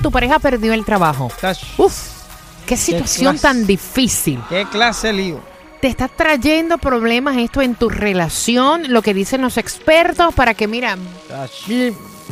Tu pareja perdió el trabajo. Uf, qué situación tan difícil. ¿Qué clase lío? ¿Te está trayendo problemas esto en tu relación? Lo que dicen los expertos para que, mira,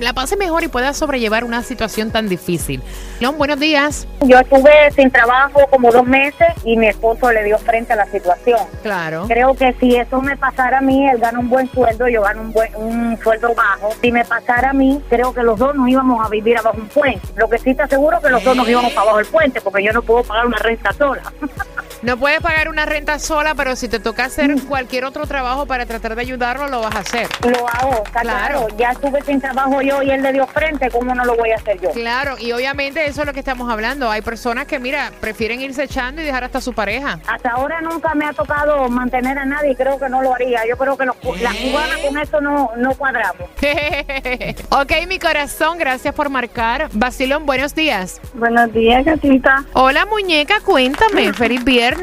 la pase mejor y pueda sobrellevar una situación tan difícil. León, buenos días. Yo estuve sin trabajo como dos meses y mi esposo le dio frente a la situación. Claro. Creo que si eso me pasara a mí, él gana un buen sueldo, yo gano un, buen, un sueldo bajo. Si me pasara a mí, creo que los dos nos íbamos a vivir abajo un puente. Lo que sí te aseguro que los dos nos íbamos para abajo el puente, porque yo no puedo pagar una renta sola. No puedes pagar una renta sola, pero si te toca hacer cualquier otro trabajo para tratar de ayudarlo, lo vas a hacer. Lo hago, está Claro. claro. Ya estuve sin trabajo yo y él le dio frente, ¿cómo no lo voy a hacer yo? Claro, y obviamente eso es lo que estamos hablando. Hay personas que, mira, prefieren irse echando y dejar hasta su pareja. Hasta ahora nunca me ha tocado mantener a nadie y creo que no lo haría. Yo creo que los, las cubanas con eso no, no cuadramos. ok, mi corazón, gracias por marcar. Basilón, buenos días. Buenos días, gatita. Hola, muñeca, cuéntame. Feliz viernes.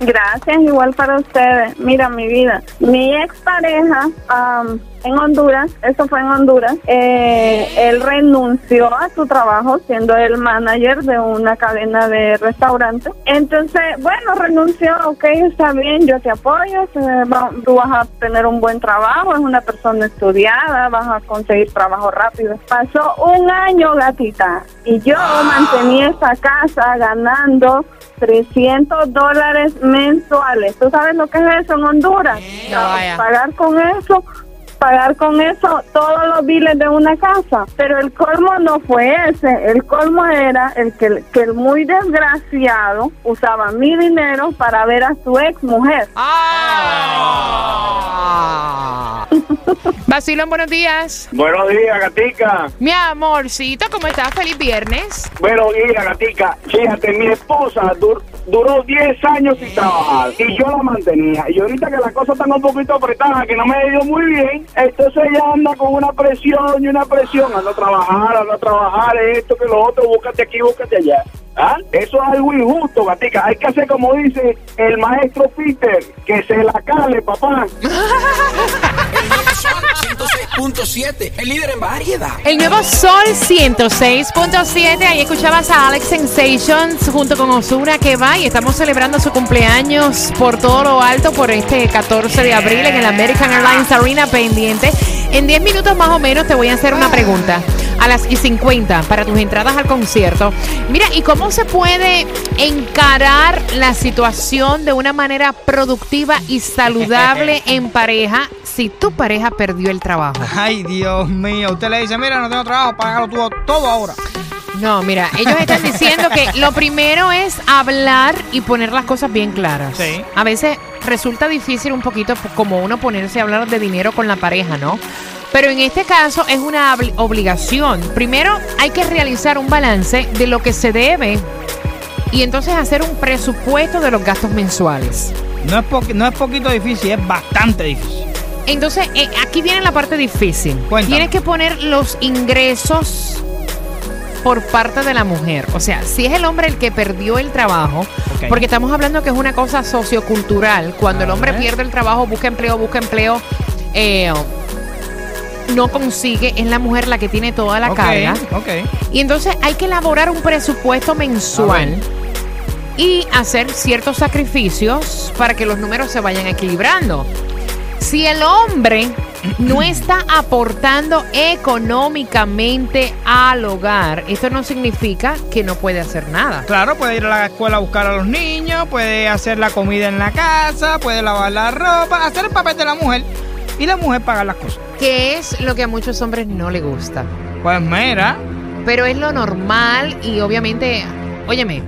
Gracias, igual para ustedes. Mira, mi vida. Mi expareja am, en Honduras, eso fue en Honduras, eh, él renunció a su trabajo siendo el manager de una cadena de restaurantes. Entonces, bueno, renunció, ok, está bien, yo te apoyo, va- tú vas a tener un buen trabajo, es una persona estudiada, vas a conseguir trabajo rápido. Pasó un año, gatita, y yo mantenía esa casa ganando 300 dólares mensuales. ¿Tú sabes lo que es eso en Honduras? No, vaya. Pagar con eso, pagar con eso todos los biles de una casa. Pero el colmo no fue ese. El colmo era el que, que el muy desgraciado usaba mi dinero para ver a su ex mujer. Ah. Basilón, buenos días. Buenos días, gatica. Mi amorcito, ¿cómo estás? Feliz viernes. Buenos días, gatica. Fíjate, mi esposa dur- duró 10 años sin trabajar y yo la mantenía. Y ahorita que las cosas están un poquito apretadas, que no me ha ido muy bien, entonces ella anda con una presión y una presión. A trabajar, anda a trabajar, esto que lo otro, búscate aquí, búscate allá. ¿Ah? Eso es algo injusto, gatica. Hay que hacer como dice el maestro Peter, que se la cale, papá. El nuevo Sol 106.7, el líder en variedad. El nuevo Sol 106.7. Ahí escuchabas a Alex Sensations junto con Osuna que va y estamos celebrando su cumpleaños por todo lo alto por este 14 de abril en el American Airlines Arena pendiente. En 10 minutos más o menos te voy a hacer una pregunta. A las y 50 para tus entradas al concierto. Mira, ¿y cómo se puede encarar la situación de una manera productiva y saludable en pareja si tu pareja perdió el trabajo? Ay, Dios mío. Usted le dice, mira, no tengo trabajo, págalo tú todo ahora. No, mira, ellos están diciendo que lo primero es hablar y poner las cosas bien claras. Sí. A veces resulta difícil un poquito como uno ponerse a hablar de dinero con la pareja, ¿no? Pero en este caso es una obli- obligación. Primero hay que realizar un balance de lo que se debe y entonces hacer un presupuesto de los gastos mensuales. No es, poqui- no es poquito difícil, es bastante difícil. Entonces, eh, aquí viene la parte difícil. Cuéntame. Tienes que poner los ingresos por parte de la mujer. O sea, si es el hombre el que perdió el trabajo, porque estamos hablando que es una cosa sociocultural. Cuando el hombre pierde el trabajo, busca empleo, busca empleo, eh, no consigue, es la mujer la que tiene toda la carga. Y entonces hay que elaborar un presupuesto mensual y hacer ciertos sacrificios para que los números se vayan equilibrando. Si el hombre no está aportando económicamente al hogar, esto no significa que no puede hacer nada. Claro, puede ir a la escuela a buscar a los niños, puede hacer la comida en la casa, puede lavar la ropa, hacer el papel de la mujer y la mujer pagar las cosas. Que es lo que a muchos hombres no le gusta. Pues mira, Pero es lo normal y obviamente, óyeme,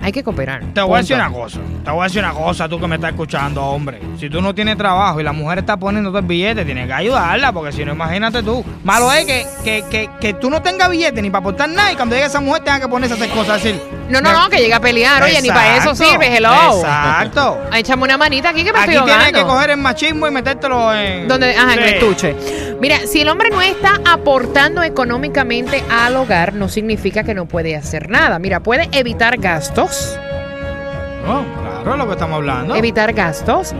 Hay que cooperar. Te voy a decir una cosa, te voy a decir una cosa, tú que me estás escuchando, hombre. Si tú no tienes trabajo y la mujer está poniendo el billete, tienes que ayudarla, porque si no, imagínate tú. Malo es que, que, que, que tú no tengas billete ni para aportar nada y cuando llegue esa mujer tenga que ponerse a hacer cosas, decir... No, no, no, que llegue a pelear. Oye, ni para eso Exacto, sirve, hello. Exacto. Échame una manita aquí que me Aquí estoy tienes ahogando. que coger el machismo y metértelo en... Donde, ajá, en el Sí. estuche. Mira, si el hombre no está aportando económicamente al hogar, no significa que no puede hacer nada. Mira, puede evitar gastos, No, claro, es lo que estamos hablando. evitar gastos.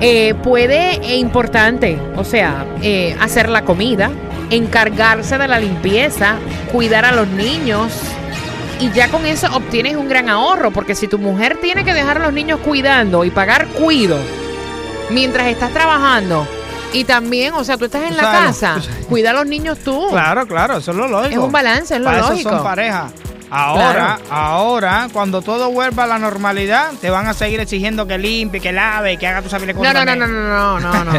Eh, puede, e importante, o sea, eh, hacer la comida, encargarse de la limpieza, cuidar a los niños. Y ya con eso obtienes un gran ahorro, porque si tu mujer tiene que dejar a los niños cuidando y pagar cuido mientras estás trabajando, y también, o sea, tú estás en la Claro. casa, cuida a los niños tú. Claro, claro, eso es lo lógico. Es un balance, es lo Para eso lógico. son pareja. Ahora, Claro. ahora, cuando todo vuelva a la normalidad, te van a seguir exigiendo que limpie, que lave, que haga tu sabile No, no, no, no, no, no, no, no.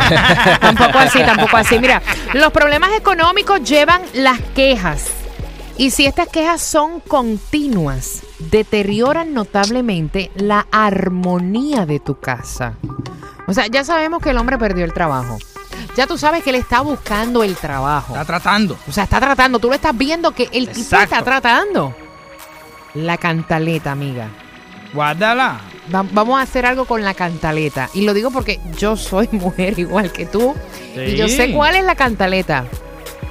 tampoco así, tampoco así. Mira, los problemas económicos llevan las quejas. Y si estas quejas son continuas, deterioran notablemente la armonía de tu casa. O sea, ya sabemos que el hombre perdió el trabajo. Ya tú sabes que él está buscando el trabajo. Está tratando. O sea, está tratando. Tú lo estás viendo que el tipo está tratando. La cantaleta, amiga. Guárdala. Va- vamos a hacer algo con la cantaleta. Y lo digo porque yo soy mujer igual que tú. Y yo sé cuál es la cantaleta.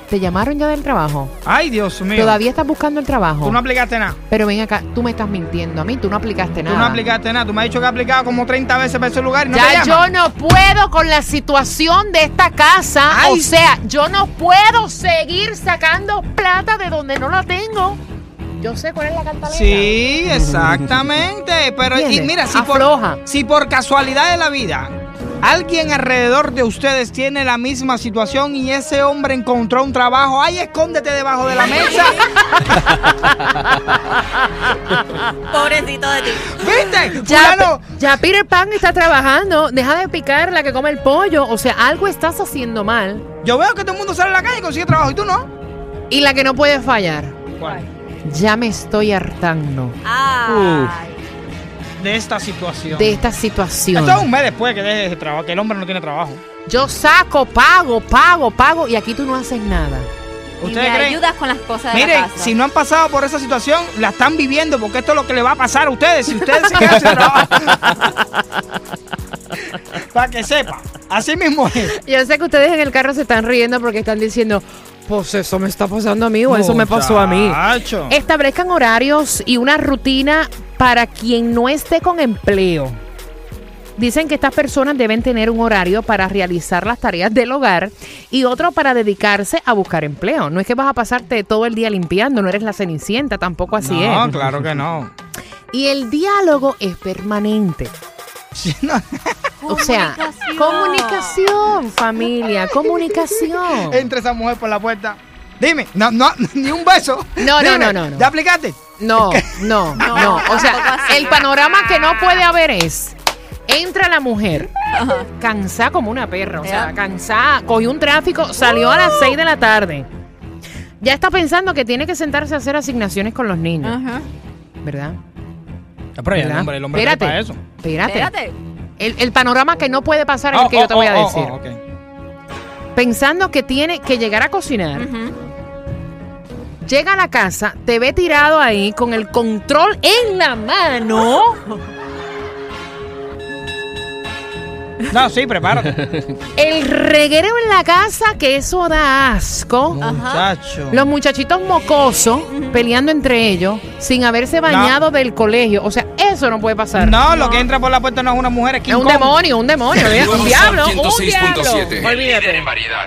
¿Te llamaron ya del trabajo? Ay, Dios mío. Todavía estás buscando el trabajo. Tú no aplicaste nada. Pero ven acá, tú me estás mintiendo a mí, tú no aplicaste Tú nada. no aplicaste nada. Tú me has dicho que has aplicado como 30 veces para ese lugar y no te ya yo no puedo con la situación de esta casa. Ay. O sea, yo no puedo seguir sacando plata de donde no la tengo. Yo sé cuál es la cantaleta. Sí, exactamente. Pero mira, si Afloja. por, si por casualidad de la vida alguien alrededor de ustedes tiene la misma situación y ese hombre encontró un trabajo, ay, escóndete debajo de la mesa. Pobrecito de ti. ¿Viste? Ya, Fulano, ya Peter Pan está trabajando. Deja de picar la que come el pollo. O sea, algo estás haciendo mal. yo veo que todo el mundo sale a la calle y consigue trabajo y tú no. Y la que no puede fallar. ¿Cuál? Ya me estoy hartando Ay. De esta situación. de esta situación. Esto es un mes después que deje de trabajo, que el hombre no tiene trabajo. Yo saco, pago, pago, pago y aquí tú no haces nada. Y ¿Ustedes me creen? ayudas con las cosas de Miren, la casa. si no han pasado por esa situación, la están viviendo porque esto es lo que le va a pasar a ustedes si ustedes se quedan sin trabajo. Para que sepa. Así mismo es. Yo sé que ustedes en el carro se están riendo porque están diciendo, pues eso me está pasando a mí o eso me pasó a mí. Establezcan horarios y una rutina para quien no esté con empleo. Dicen que estas personas deben tener un horario para realizar las tareas del hogar y otro para dedicarse a buscar empleo. No es que vas a pasarte todo el día limpiando, no eres la cenicienta, tampoco así no, es. claro que no. Y el diálogo es permanente. Sí, no. O sea, comunicación, familia, comunicación. Entra esa mujer por la puerta. Dime, no, no, ni un beso. No, no, no, no, no. ¿Ya aplicaste? No, no, no. O sea, el panorama que no puede haber es, entra la mujer, cansada como una perra, o sea, cansada, cogió un tráfico, salió a las 6 de la tarde. Ya está pensando que tiene que sentarse a hacer asignaciones con los niños, Ajá. ¿verdad? Pero ya el ¿Verdad? hombre, el hombre Espérate, para eso. espérate. Espérate. El, el panorama que no puede pasar es el Oh, que yo oh, te voy a oh, oh, decir. oh. Pensando que tiene que llegar a cocinar, Ujú. Llega a la casa, te ve tirado ahí con el control en la mano. No, sí, prepárate. El reguero en la casa, que eso da asco. Muchacho. Los muchachitos mocosos peleando entre ellos sin haberse bañado del colegio. O sea, eso no puede pasar. No, lo que entra por la puerta no es una mujer, es King es un Kong. demonio, un demonio, un diablo, un 106.7. diablo. Variedad.